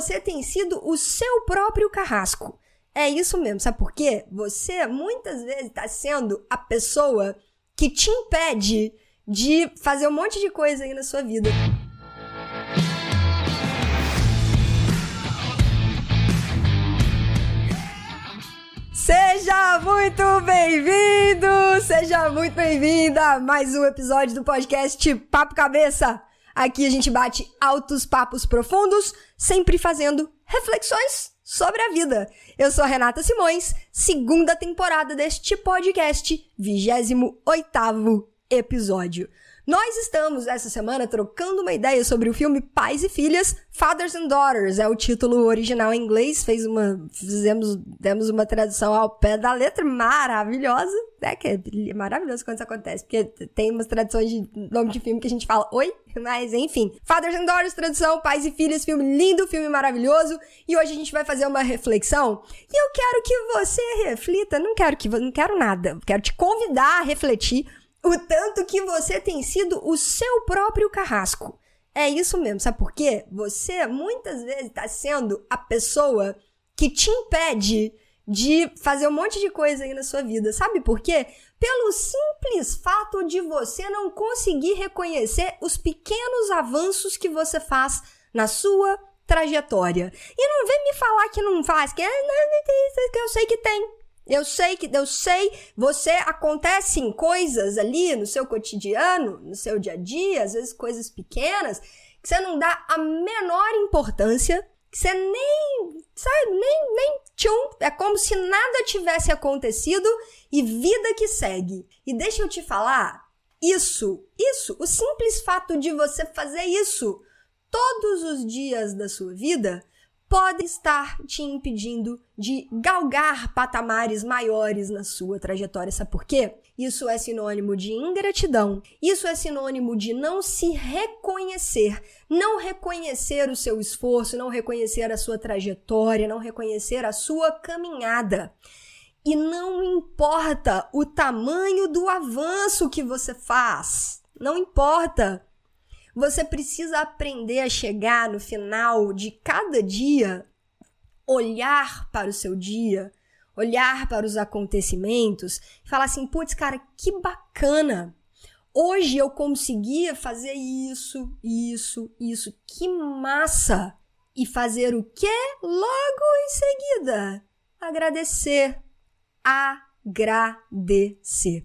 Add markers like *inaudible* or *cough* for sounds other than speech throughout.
você tem sido o seu próprio carrasco. É isso mesmo, sabe por quê? Você muitas vezes está sendo a pessoa que te impede de fazer um monte de coisa aí na sua vida. Seja muito bem-vindo, seja muito bem-vinda a mais um episódio do podcast Papo Cabeça. Aqui a gente bate altos papos profundos, sempre fazendo reflexões sobre a vida. Eu sou a Renata Simões, segunda temporada deste podcast, 28 oitavo episódio. Nós estamos essa semana trocando uma ideia sobre o filme Pais e Filhas, Fathers and Daughters, é o título original em inglês, fez uma, fizemos, demos uma tradução ao pé da letra maravilhosa, né, que é maravilhoso quando isso acontece, porque tem umas traduções de nome de filme que a gente fala, oi, *laughs* mas enfim. Fathers and Daughters, tradução, Pais e Filhas, filme lindo, filme maravilhoso, e hoje a gente vai fazer uma reflexão, e eu quero que você reflita, não quero que, não quero nada, quero te convidar a refletir o tanto que você tem sido o seu próprio carrasco. É isso mesmo, sabe por quê? Você muitas vezes está sendo a pessoa que te impede de fazer um monte de coisa aí na sua vida. Sabe por quê? Pelo simples fato de você não conseguir reconhecer os pequenos avanços que você faz na sua trajetória. E não vem me falar que não faz, que, é, eu sei que tem. Eu sei que eu sei, você acontecem coisas ali no seu cotidiano, no seu dia a dia, às vezes coisas pequenas, que você não dá a menor importância, que você nem, sabe, nem nem tchum, é como se nada tivesse acontecido e vida que segue. E deixa eu te falar, isso, isso, o simples fato de você fazer isso todos os dias da sua vida pode estar te impedindo de galgar patamares maiores na sua trajetória. Sabe por quê? Isso é sinônimo de ingratidão. Isso é sinônimo de não se reconhecer, não reconhecer o seu esforço, não reconhecer a sua trajetória, não reconhecer a sua caminhada. E não importa o tamanho do avanço que você faz. Não importa. Você precisa aprender a chegar no final de cada dia, olhar para o seu dia, olhar para os acontecimentos e falar assim: putz, cara, que bacana! Hoje eu conseguia fazer isso, isso, isso, que massa! E fazer o quê? Logo em seguida, agradecer. Agradecer.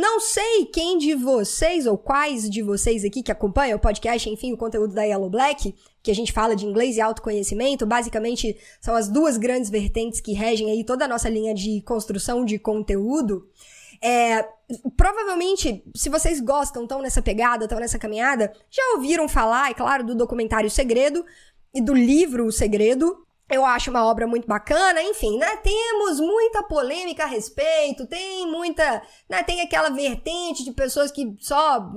Não sei quem de vocês ou quais de vocês aqui que acompanham o podcast, enfim, o conteúdo da Yellow Black, que a gente fala de inglês e autoconhecimento, basicamente são as duas grandes vertentes que regem aí toda a nossa linha de construção de conteúdo. É, provavelmente, se vocês gostam, estão nessa pegada, estão nessa caminhada, já ouviram falar, é claro, do documentário Segredo e do livro O Segredo, eu acho uma obra muito bacana, enfim, né? Temos muita polêmica a respeito, tem muita, né? Tem aquela vertente de pessoas que só,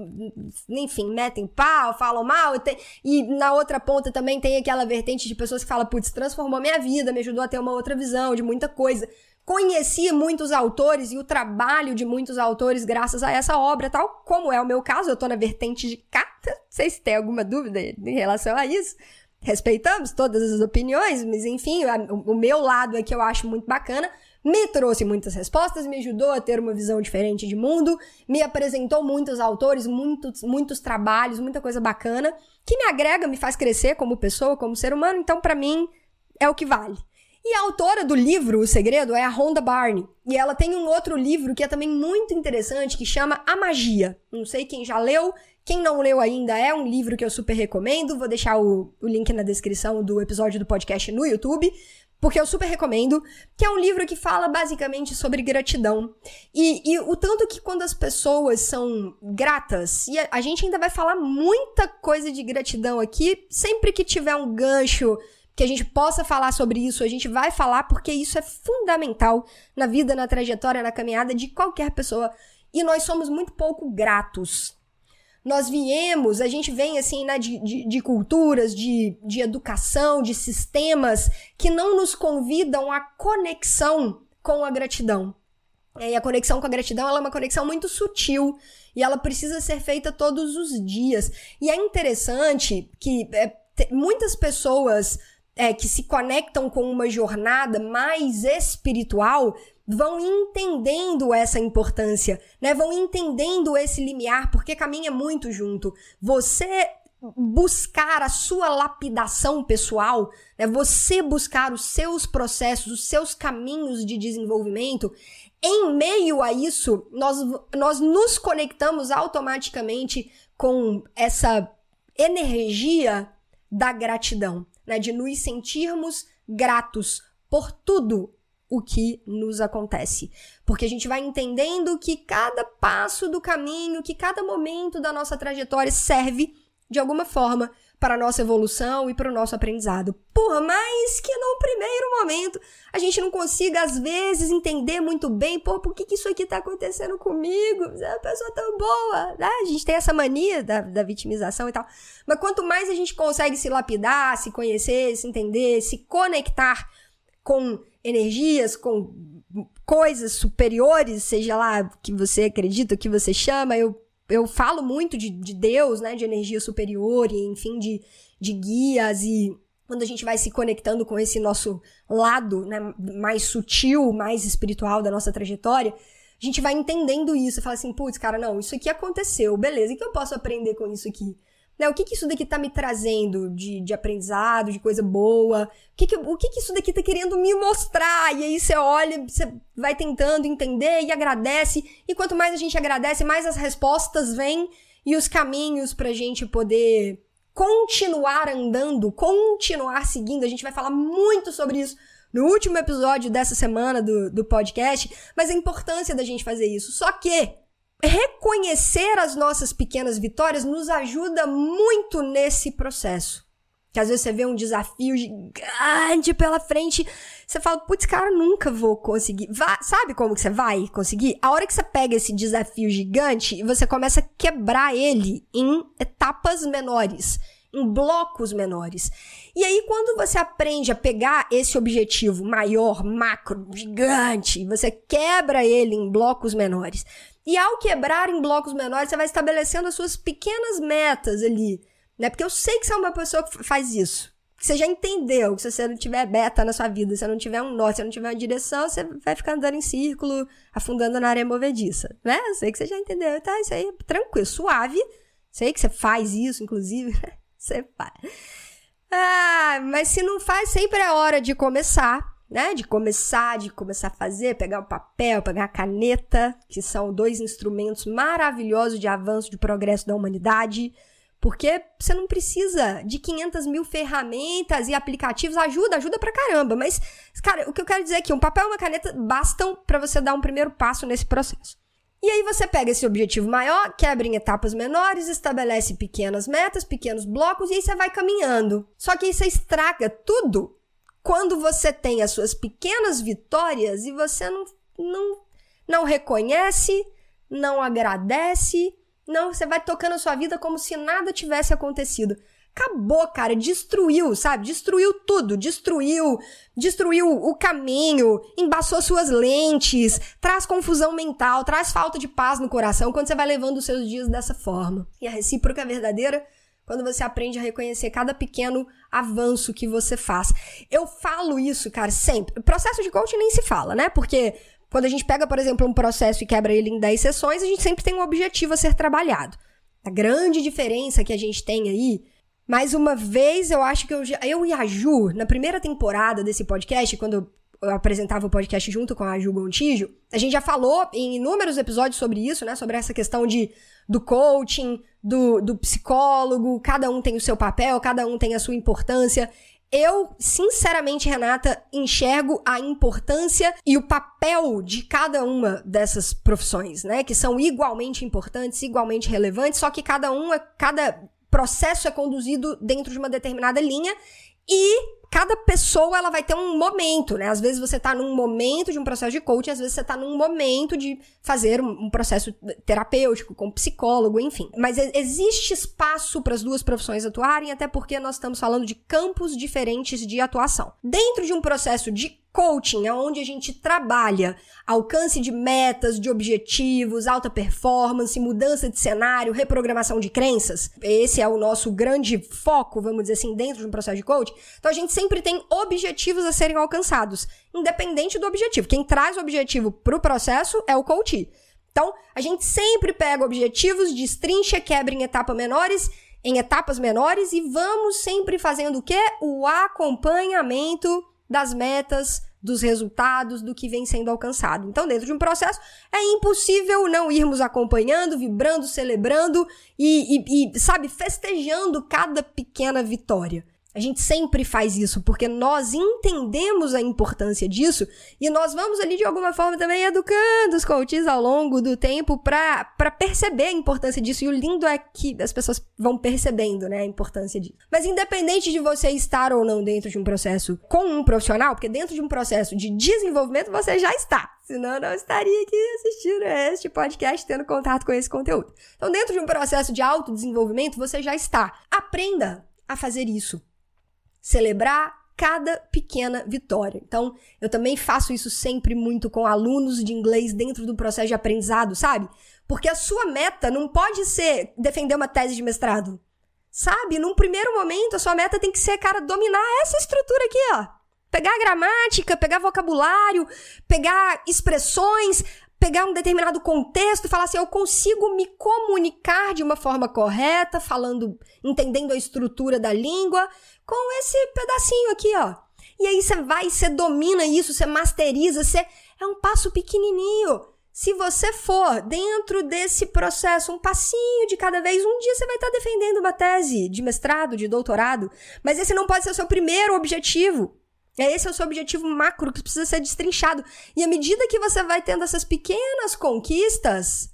enfim, metem pau, falam mal, e, tem, e na outra ponta também tem aquela vertente de pessoas que falam, putz, transformou minha vida, me ajudou a ter uma outra visão de muita coisa. Conheci muitos autores e o trabalho de muitos autores graças a essa obra, tal como é o meu caso, eu tô na vertente de cá, *laughs* não sei se tem alguma dúvida em relação a isso, respeitamos todas as opiniões, mas enfim, o meu lado é que eu acho muito bacana. Me trouxe muitas respostas, me ajudou a ter uma visão diferente de mundo, me apresentou muitos autores, muitos, muitos trabalhos, muita coisa bacana, que me agrega, me faz crescer como pessoa, como ser humano, então para mim é o que vale. E a autora do livro O Segredo é a Rhonda Barney. E ela tem um outro livro que é também muito interessante, que chama A Magia. Não sei quem já leu, quem não leu ainda, é um livro que eu super recomendo. Vou deixar o, o link na descrição do episódio do podcast no YouTube porque eu super recomendo, que é um livro que fala basicamente sobre gratidão. E, e, o tanto que quando as pessoas são gratas, e a, a, gente ainda vai falar muita coisa de gratidão aqui, sempre que tiver um gancho que a gente possa falar sobre isso, a gente vai falar, porque isso é fundamental na vida, na trajetória, na caminhada de qualquer pessoa. E nós somos muito pouco gratos nós viemos, a gente vem assim, né, de, de, de, culturas, de, de educação, de sistemas que não nos convidam à conexão com a gratidão. E a conexão com a gratidão é uma conexão muito sutil e ela precisa ser feita todos os dias. E é interessante que é, muitas pessoas é, que se conectam com uma jornada mais espiritual vão entendendo essa importância, né? Vão entendendo esse limiar, porque caminha muito junto. Você buscar a sua lapidação pessoal, né? Você buscar os seus processos, os seus caminhos de desenvolvimento, em meio a isso, nós, nós nos conectamos automaticamente com essa energia da gratidão, né? De nos sentirmos gratos por tudo o que nos acontece. Porque a gente vai entendendo que cada passo do caminho, que cada momento da nossa trajetória serve de alguma forma para a nossa evolução e para o nosso aprendizado. Por mais que no primeiro momento a gente não consiga, às vezes, entender muito bem, pô, por que, que isso aqui está acontecendo comigo? É uma pessoa tão boa, né? A gente tem essa mania da, da vitimização e tal. Mas quanto mais a gente consegue se lapidar, se conhecer, se entender, se conectar com energias, com coisas superiores, seja lá que você acredita, que você chama, eu eu falo muito de, de Deus, né? De energia superior e, enfim, de, de guias e quando a gente vai se conectando com esse nosso lado né, mais sutil, mais espiritual da nossa trajetória, a gente vai entendendo isso. Fala assim, putz, cara, não, isso aqui aconteceu, beleza, o que eu posso aprender com isso aqui? Né? O que, que isso daqui tá me trazendo de, de aprendizado, de coisa boa? O que, que, o que, que isso daqui tá querendo me mostrar? E aí você olha, você vai tentando entender e agradece. E quanto mais a gente agradece, mais as respostas vêm e os caminhos pra gente poder continuar andando, continuar seguindo. A gente vai falar muito sobre isso no último episódio dessa semana do, do podcast, mas a importância da gente fazer isso. Só que reconhecer as nossas pequenas vitórias nos ajuda muito nesse processo. Que às vezes você vê um desafio gigante pela frente, você fala, putz, cara, nunca vou conseguir. Vá, sabe como que você vai conseguir? A hora que você pega esse desafio gigante e você começa a quebrar ele em etapas menores, em blocos menores. E aí, quando você aprende a pegar esse objetivo maior, macro, gigante, você quebra ele em blocos menores, e ao quebrar em blocos menores, você vai estabelecendo as suas pequenas metas ali, né? Porque eu sei que você é uma pessoa que faz isso. Você já entendeu que se você não tiver meta na sua vida, se você não tiver um norte, se você não tiver uma direção, você vai ficar andando em círculo, afundando na areia movediça, né? Sei que você já entendeu, tá? Isso aí é tranquilo, suave. Sei que você faz isso, inclusive. Você faz. Ah, mas se não faz, sempre é hora de começar né? De começar, de começar a fazer, pegar o papel, pegar a caneta, que são dois instrumentos maravilhosos de avanço, de progresso da humanidade. Porque você não precisa de 500 mil ferramentas e aplicativos. Ajuda, ajuda pra caramba. Mas, cara, o que eu quero dizer é que um papel e uma caneta bastam para você dar um primeiro passo nesse processo. E aí você pega esse objetivo maior, quebra em etapas menores, estabelece pequenas metas, pequenos blocos e aí você vai caminhando. Só que você estraga tudo quando você tem as suas pequenas vitórias e você não, não, não reconhece, não agradece, não, você vai tocando a sua vida como se nada tivesse acontecido. Acabou, cara, destruiu, sabe? Destruiu tudo, destruiu, destruiu o caminho, embaçou suas lentes, traz confusão mental, traz falta de paz no coração quando você vai levando os seus dias dessa forma. E a recíproca verdadeira quando você aprende a reconhecer cada pequeno avanço que você faz. Eu falo isso, cara, sempre. Processo de coaching nem se fala, né? Porque quando a gente pega, por exemplo, um processo e quebra ele em 10 sessões, a gente sempre tem um objetivo a ser trabalhado. A grande diferença que a gente tem aí, mais uma vez, eu acho que eu, eu e a Ju, na primeira temporada desse podcast, quando eu apresentava o podcast junto com a Ju Gontijo, a gente já falou em inúmeros episódios sobre isso, né? Sobre essa questão de do coaching, do, do psicólogo, cada um tem o seu papel, cada um tem a sua importância. Eu, sinceramente, Renata, enxergo a importância e o papel de cada uma dessas profissões, né? Que são igualmente importantes, igualmente relevantes, só que cada um, cada processo é conduzido dentro de uma determinada linha e cada pessoa ela vai ter um momento, né? Às vezes você tá num momento de um processo de coaching, às vezes você tá num momento de fazer um, processo terapêutico com psicólogo, enfim. Mas existe espaço para as duas profissões atuarem, até porque nós estamos falando de campos diferentes de atuação. Dentro de um processo de Coaching é onde a gente trabalha alcance de metas, de objetivos, alta performance, mudança de cenário, reprogramação de crenças. Esse é o nosso grande foco, vamos dizer assim, dentro de um processo de coaching. Então a gente sempre tem objetivos a serem alcançados, independente do objetivo. Quem traz o objetivo para o processo é o coach. Então, a gente sempre pega objetivos, destrincha, quebra em etapas menores, em etapas menores e vamos sempre fazendo o quê? O acompanhamento das metas, dos resultados, do que vem sendo alcançado. Então, dentro de um processo, é impossível não irmos acompanhando, vibrando, celebrando e, e, e sabe, festejando cada pequena vitória. A gente sempre faz isso porque nós entendemos a importância disso e nós vamos ali de alguma forma também educando os coaches ao longo do tempo para perceber a importância disso. E o lindo é que as pessoas vão percebendo, né, a importância disso. Mas independente de você estar ou não dentro de um processo com um profissional, porque dentro de um processo de desenvolvimento você já está. Senão não estaria aqui assistindo este podcast, tendo contato com esse conteúdo. Então, dentro de um processo de autodesenvolvimento, você já está. Aprenda a fazer isso celebrar cada pequena vitória. Então, eu também faço isso sempre muito com alunos de inglês dentro do processo de aprendizado, sabe? Porque a sua meta não pode ser defender uma tese de mestrado. Sabe? Num primeiro momento, a sua meta tem que ser, cara, dominar essa estrutura aqui, ó. Pegar gramática, pegar vocabulário, pegar expressões, pegar um determinado contexto e falar assim, eu consigo me comunicar de uma forma correta, falando, entendendo a estrutura da língua, com esse pedacinho aqui, ó. E aí você vai, você domina isso, você masteriza, você é um passo pequenininho. Se você for dentro desse processo, um passinho de cada vez, um dia você vai estar defendendo uma tese de mestrado, de doutorado, mas esse não pode ser o seu primeiro objetivo. É esse é o seu objetivo macro que precisa ser destrinchado. E à medida que você vai tendo essas pequenas conquistas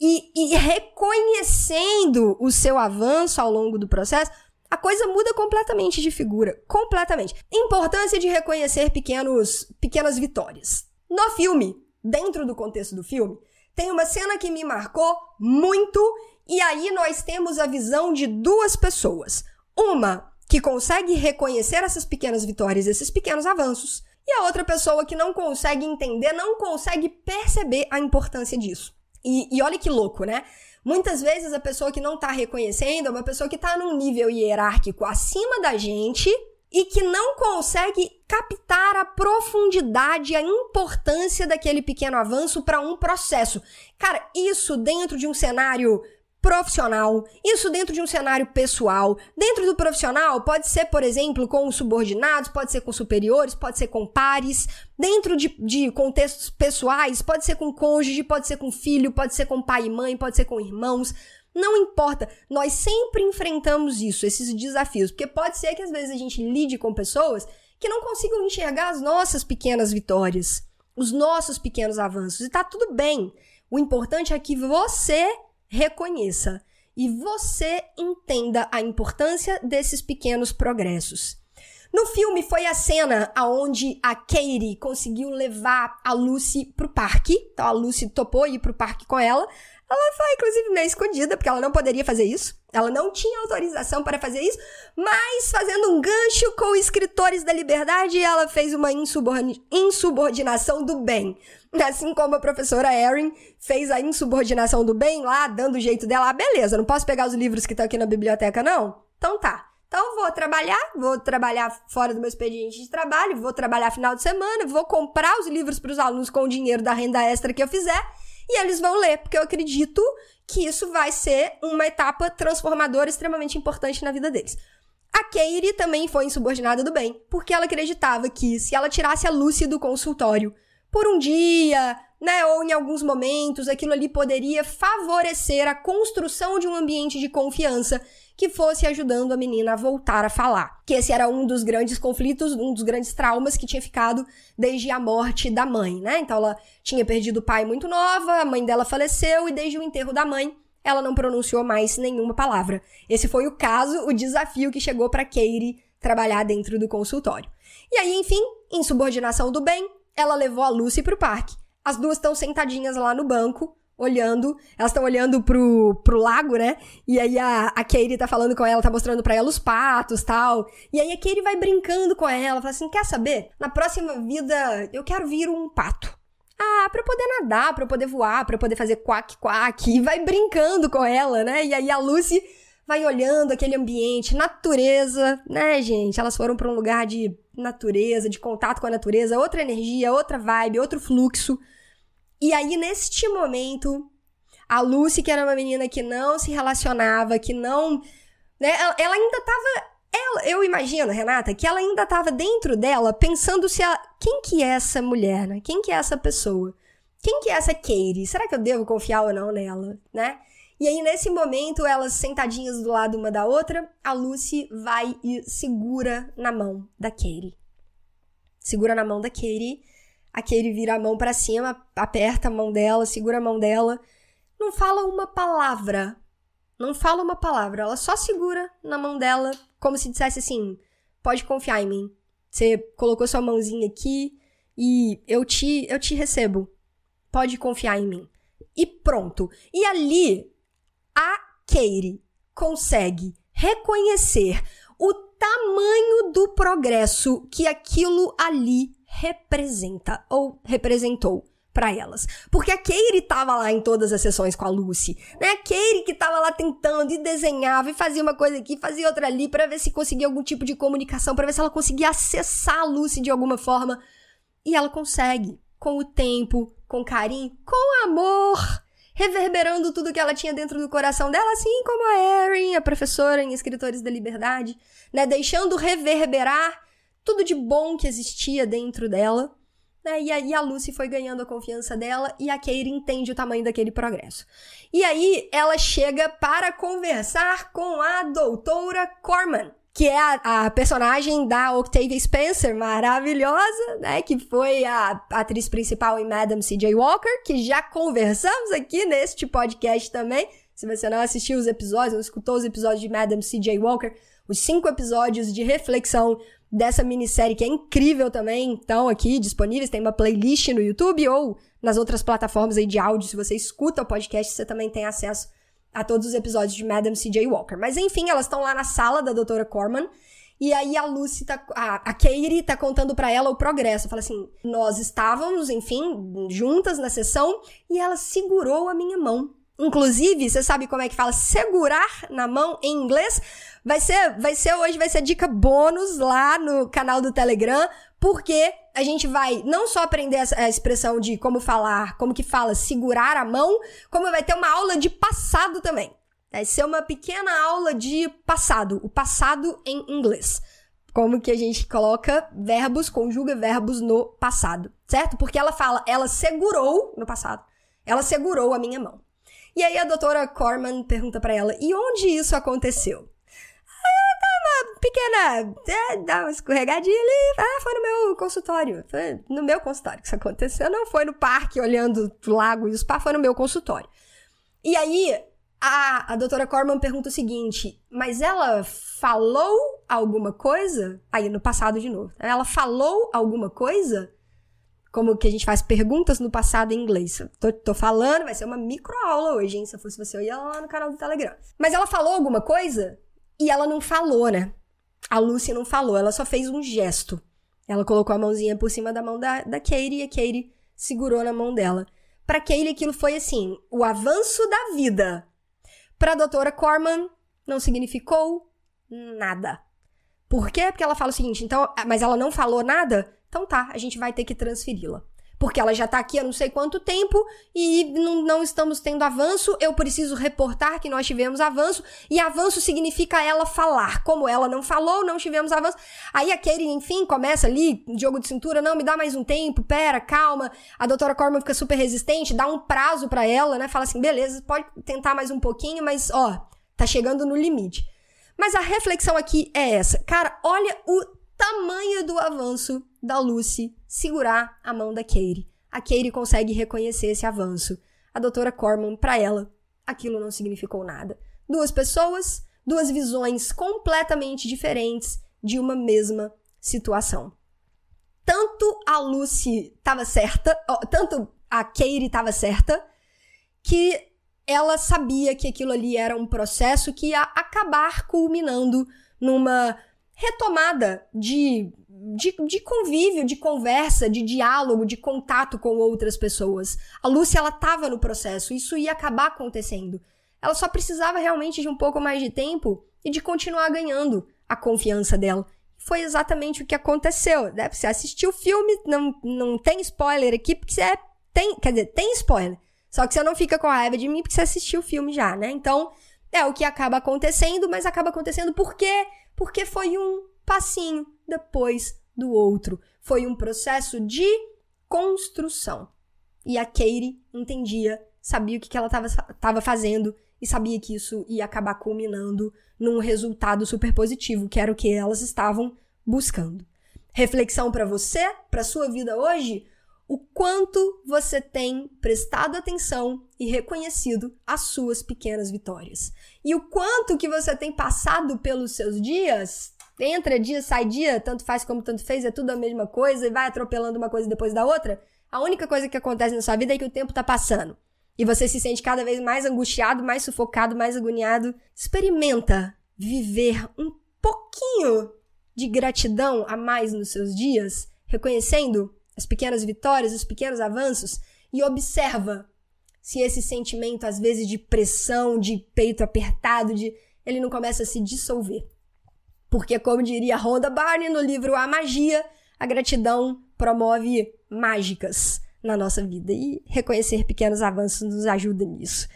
e, e reconhecendo o seu avanço ao longo do processo, a coisa muda completamente de figura. Completamente. Importância de reconhecer pequenos, pequenas vitórias. No filme, dentro do contexto do filme, tem uma cena que me marcou muito, e aí nós temos a visão de duas pessoas. Uma que consegue reconhecer essas pequenas vitórias, esses pequenos avanços, e a outra pessoa que não consegue entender, não consegue perceber a importância disso. E, e olha que louco, né? Muitas vezes a pessoa que não está reconhecendo é uma pessoa que está num nível hierárquico acima da gente e que não consegue captar a profundidade, a importância daquele pequeno avanço para um processo. Cara, isso dentro de um cenário profissional, isso dentro de um cenário pessoal. Dentro do profissional, pode ser, por exemplo, com subordinados, pode ser com superiores, pode ser com pares. Dentro de, de contextos pessoais, pode ser com cônjuge, pode ser com filho, pode ser com pai e mãe, pode ser com irmãos. Não importa, nós sempre enfrentamos isso, esses desafios, porque pode ser que às vezes a gente lide com pessoas que não consigam enxergar as nossas pequenas vitórias, os nossos pequenos avanços, e tá tudo bem. O importante é que você reconheça e você entenda a importância desses pequenos progressos. No filme foi a cena aonde a Katie conseguiu levar a Lucy pro parque. Então a Lucy topou ir pro parque com ela. Ela foi, inclusive, meio escondida, porque ela não poderia fazer isso. Ela não tinha autorização para fazer isso, mas fazendo um gancho com escritores da liberdade, ela fez uma insubordinação do bem. Assim como a professora Erin fez a insubordinação do bem lá, dando o jeito dela. Ah, beleza, não posso pegar os livros que estão aqui na biblioteca, não? Então tá. Então vou trabalhar, vou trabalhar fora do meu expediente de trabalho, vou trabalhar final de semana, vou comprar os livros para os alunos com o dinheiro da renda extra que eu fizer e eles vão ler, porque eu acredito que isso vai ser uma etapa transformadora extremamente importante na vida deles. A Katie também foi insubordinada do bem, porque ela acreditava que se ela tirasse a Lucy do consultório por um dia, né, ou em alguns momentos, aquilo ali poderia favorecer a construção de um ambiente de confiança que fosse ajudando a menina a voltar a falar. Que esse era um dos grandes conflitos, um dos grandes traumas que tinha ficado desde a morte da mãe, né? Então ela tinha perdido o pai muito nova, a mãe dela faleceu e desde o enterro da mãe ela não pronunciou mais nenhuma palavra. Esse foi o caso, o desafio que chegou para Katie trabalhar dentro do consultório. E aí, enfim, insubordinação do bem, ela levou a Lucy pro parque. As duas estão sentadinhas lá no banco, olhando, elas estão olhando pro, pro lago, né? E aí a, a Katie tá falando com ela, tá mostrando pra ela os patos tal. E aí a Katie vai brincando com ela, fala assim: quer saber? Na próxima vida eu quero vir um pato. Ah, pra eu poder nadar, pra eu poder voar, pra eu poder fazer quack-quack. E vai brincando com ela, né? E aí a Lucy vai olhando aquele ambiente, natureza, né, gente? Elas foram para um lugar de natureza, de contato com a natureza, outra energia, outra vibe, outro fluxo. E aí, neste momento, a Lucy, que era uma menina que não se relacionava, que não. Né, ela, ainda tava. Ela, eu imagino, Renata, que ela ainda tava dentro dela pensando se. Quem que é essa mulher, né? Quem que é essa pessoa? Quem que é essa Katie? Será que eu devo confiar ou não nela, né? E aí, nesse momento, elas sentadinhas do lado uma da outra, a Lucy vai e segura na mão da Katie. Segura na mão da Katie a Katie vira a mão para cima, aperta a mão dela, segura a mão dela. Não fala uma palavra. Não fala uma palavra. Ela só segura na mão dela, como se dissesse assim: pode confiar em mim. Você colocou sua mãozinha aqui e eu te, eu te recebo. Pode confiar em mim. E pronto. E ali, a Katie consegue reconhecer o tamanho do progresso que aquilo ali representa ou representou para elas. Porque a Katie tava lá em todas as sessões com a Lucy, né? A Katie que tava lá tentando e desenhava e fazia uma coisa aqui, fazia outra ali para ver se conseguia algum tipo de comunicação, para ver se ela conseguia acessar a Lucy de alguma forma. E ela consegue, com o tempo, com carinho, com amor, reverberando tudo que ela tinha dentro do coração dela, assim como a Erin, a professora em Escritores da Liberdade, né? Deixando reverberar tudo de bom que existia dentro dela. Né? E aí a Lucy foi ganhando a confiança dela e a Katie entende o tamanho daquele progresso. E aí ela chega para conversar com a doutora Corman, que é a, a, personagem da Octavia Spencer, maravilhosa, né? Que foi a atriz principal em Madam C.J. Walker, que já conversamos aqui neste podcast também. Se você não assistiu os episódios, não escutou os episódios de Madam C.J. Walker, os cinco episódios de reflexão dessa minissérie que é incrível também, estão aqui disponíveis, tem uma playlist no YouTube ou nas outras plataformas aí de áudio, se você escuta o podcast, você também tem acesso a todos os episódios de Madam C.J. Walker. Mas enfim, elas estão lá na sala da doutora Corman, e aí a Lucy tá. A, a Katie tá contando para ela o progresso. Fala assim: nós estávamos, enfim, juntas na sessão e ela segurou a minha mão. Inclusive, você sabe como é que fala segurar na mão em inglês? Vai ser, vai ser hoje, vai ser dica bônus lá no canal do Telegram, porque a gente vai não só aprender a expressão de como falar, como que fala segurar a mão, como vai ter uma aula de passado também. Vai ser uma pequena aula de passado, o passado em inglês. Como que a gente coloca verbos, conjuga verbos no passado, certo? Porque ela fala, ela segurou no passado. Ela segurou a minha mão. E aí a doutora Corman pergunta para ela: "E onde isso aconteceu?" pequena, é, dá uma escorregadinha ali. Ah, foi no meu consultório. Foi no meu consultório que isso aconteceu. Não foi no parque olhando o lago e os pá, foi no meu consultório. E aí, a, a doutora Corman pergunta o seguinte: mas ela falou alguma coisa? Aí, no passado de novo. Ela falou alguma coisa? Como que a gente faz perguntas no passado em inglês. Tô, tô falando, vai ser uma microaula hoje, hein? Se eu fosse você, eu ia lá no canal do Telegram. Mas ela falou alguma coisa? E ela não falou, né? A Lucy não falou, ela só fez um gesto. Ela colocou a mãozinha por cima da mão da, da Katie e a Katie segurou na mão dela. Para Katie aquilo foi assim, o avanço da vida. Para a doutora Corman não significou nada. Por quê? Porque ela fala o seguinte, então, mas ela não falou nada? Então tá, a gente vai ter que transferi-la porque ela já tá aqui há não sei quanto tempo e não, não estamos tendo avanço. Eu preciso reportar que nós tivemos avanço, e avanço significa ela falar. Como ela não falou, não tivemos avanço. Aí a Katie, enfim, começa ali, jogo de cintura, não, me dá mais um tempo, pera, calma. A doutora Corman fica super resistente, dá um prazo para ela, né? Fala assim, beleza, pode tentar mais um pouquinho, mas ó, tá chegando no limite. Mas a reflexão aqui é essa. Cara, olha o tamanho do avanço da Lucy segurar a mão da Katie. A Katie consegue reconhecer esse avanço. A doutora Corman, para ela, aquilo não significou nada. Duas pessoas, duas visões completamente diferentes de uma mesma situação. Tanto a Lucy estava certa, tanto a Katie estava certa, que ela sabia que aquilo ali era um processo que ia acabar culminando numa retomada de, de, de, convívio, de conversa, de diálogo, de contato com outras pessoas. A Lúcia, ela estava no processo, isso ia acabar acontecendo. Ela só precisava realmente de um pouco mais de tempo e de continuar ganhando a confiança dela. Foi exatamente o que aconteceu. Né? Você assistiu o filme, não, não tem spoiler aqui, porque você é, tem, quer dizer, tem spoiler. Só que você não fica com raiva de mim porque você assistiu o filme já, né? Então, é o que acaba acontecendo, mas acaba acontecendo por quê? Porque foi um passinho depois do outro. Foi um processo de construção. E a Katie entendia, sabia o que, que ela estava fazendo e sabia que isso ia acabar culminando num resultado super positivo, que era o que elas estavam buscando. Reflexão para você, para sua vida hoje, o quanto você tem prestado atenção e reconhecido as suas pequenas vitórias. E o quanto que você tem passado pelos seus dias, entra dia, sai dia, tanto faz como tanto fez, é tudo a mesma coisa e vai atropelando uma coisa depois da outra. A única coisa que acontece na sua vida é que o tempo tá passando. E você se sente cada vez mais angustiado, mais sufocado, mais agoniado. Experimenta viver um pouquinho de gratidão a mais nos seus dias, reconhecendo as pequenas vitórias, os pequenos avanços e observa se esse sentimento, às vezes, de pressão, de peito apertado, de ele não começa a se dissolver. Porque, como diria Rhonda Barney no livro A Magia, a gratidão promove mágicas na nossa vida e reconhecer pequenos avanços nos ajuda nisso.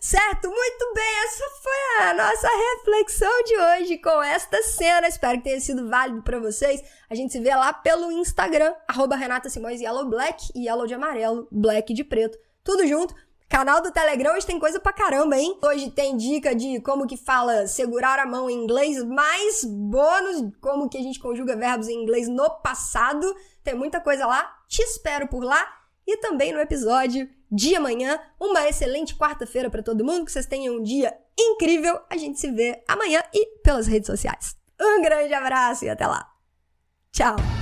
Certo? Muito bem, essa foi a nossa reflexão de hoje com esta cena. Espero que tenha sido válido para vocês. A gente se vê lá pelo Instagram, arroba Renata Simões Yellow Black, Yellow de amarelo, Black de preto, tudo junto. Canal do Telegram hoje tem coisa pra caramba, hein? Hoje tem dica de como que fala segurar a mão em inglês, mais bônus, como que a gente conjuga verbos em inglês no passado. Tem muita coisa lá. Te espero por lá e também no episódio de amanhã. Uma excelente quarta-feira para todo mundo, que vocês tenham um dia incrível. A gente se vê amanhã e pelas redes sociais. Um grande abraço e até lá. Tchau!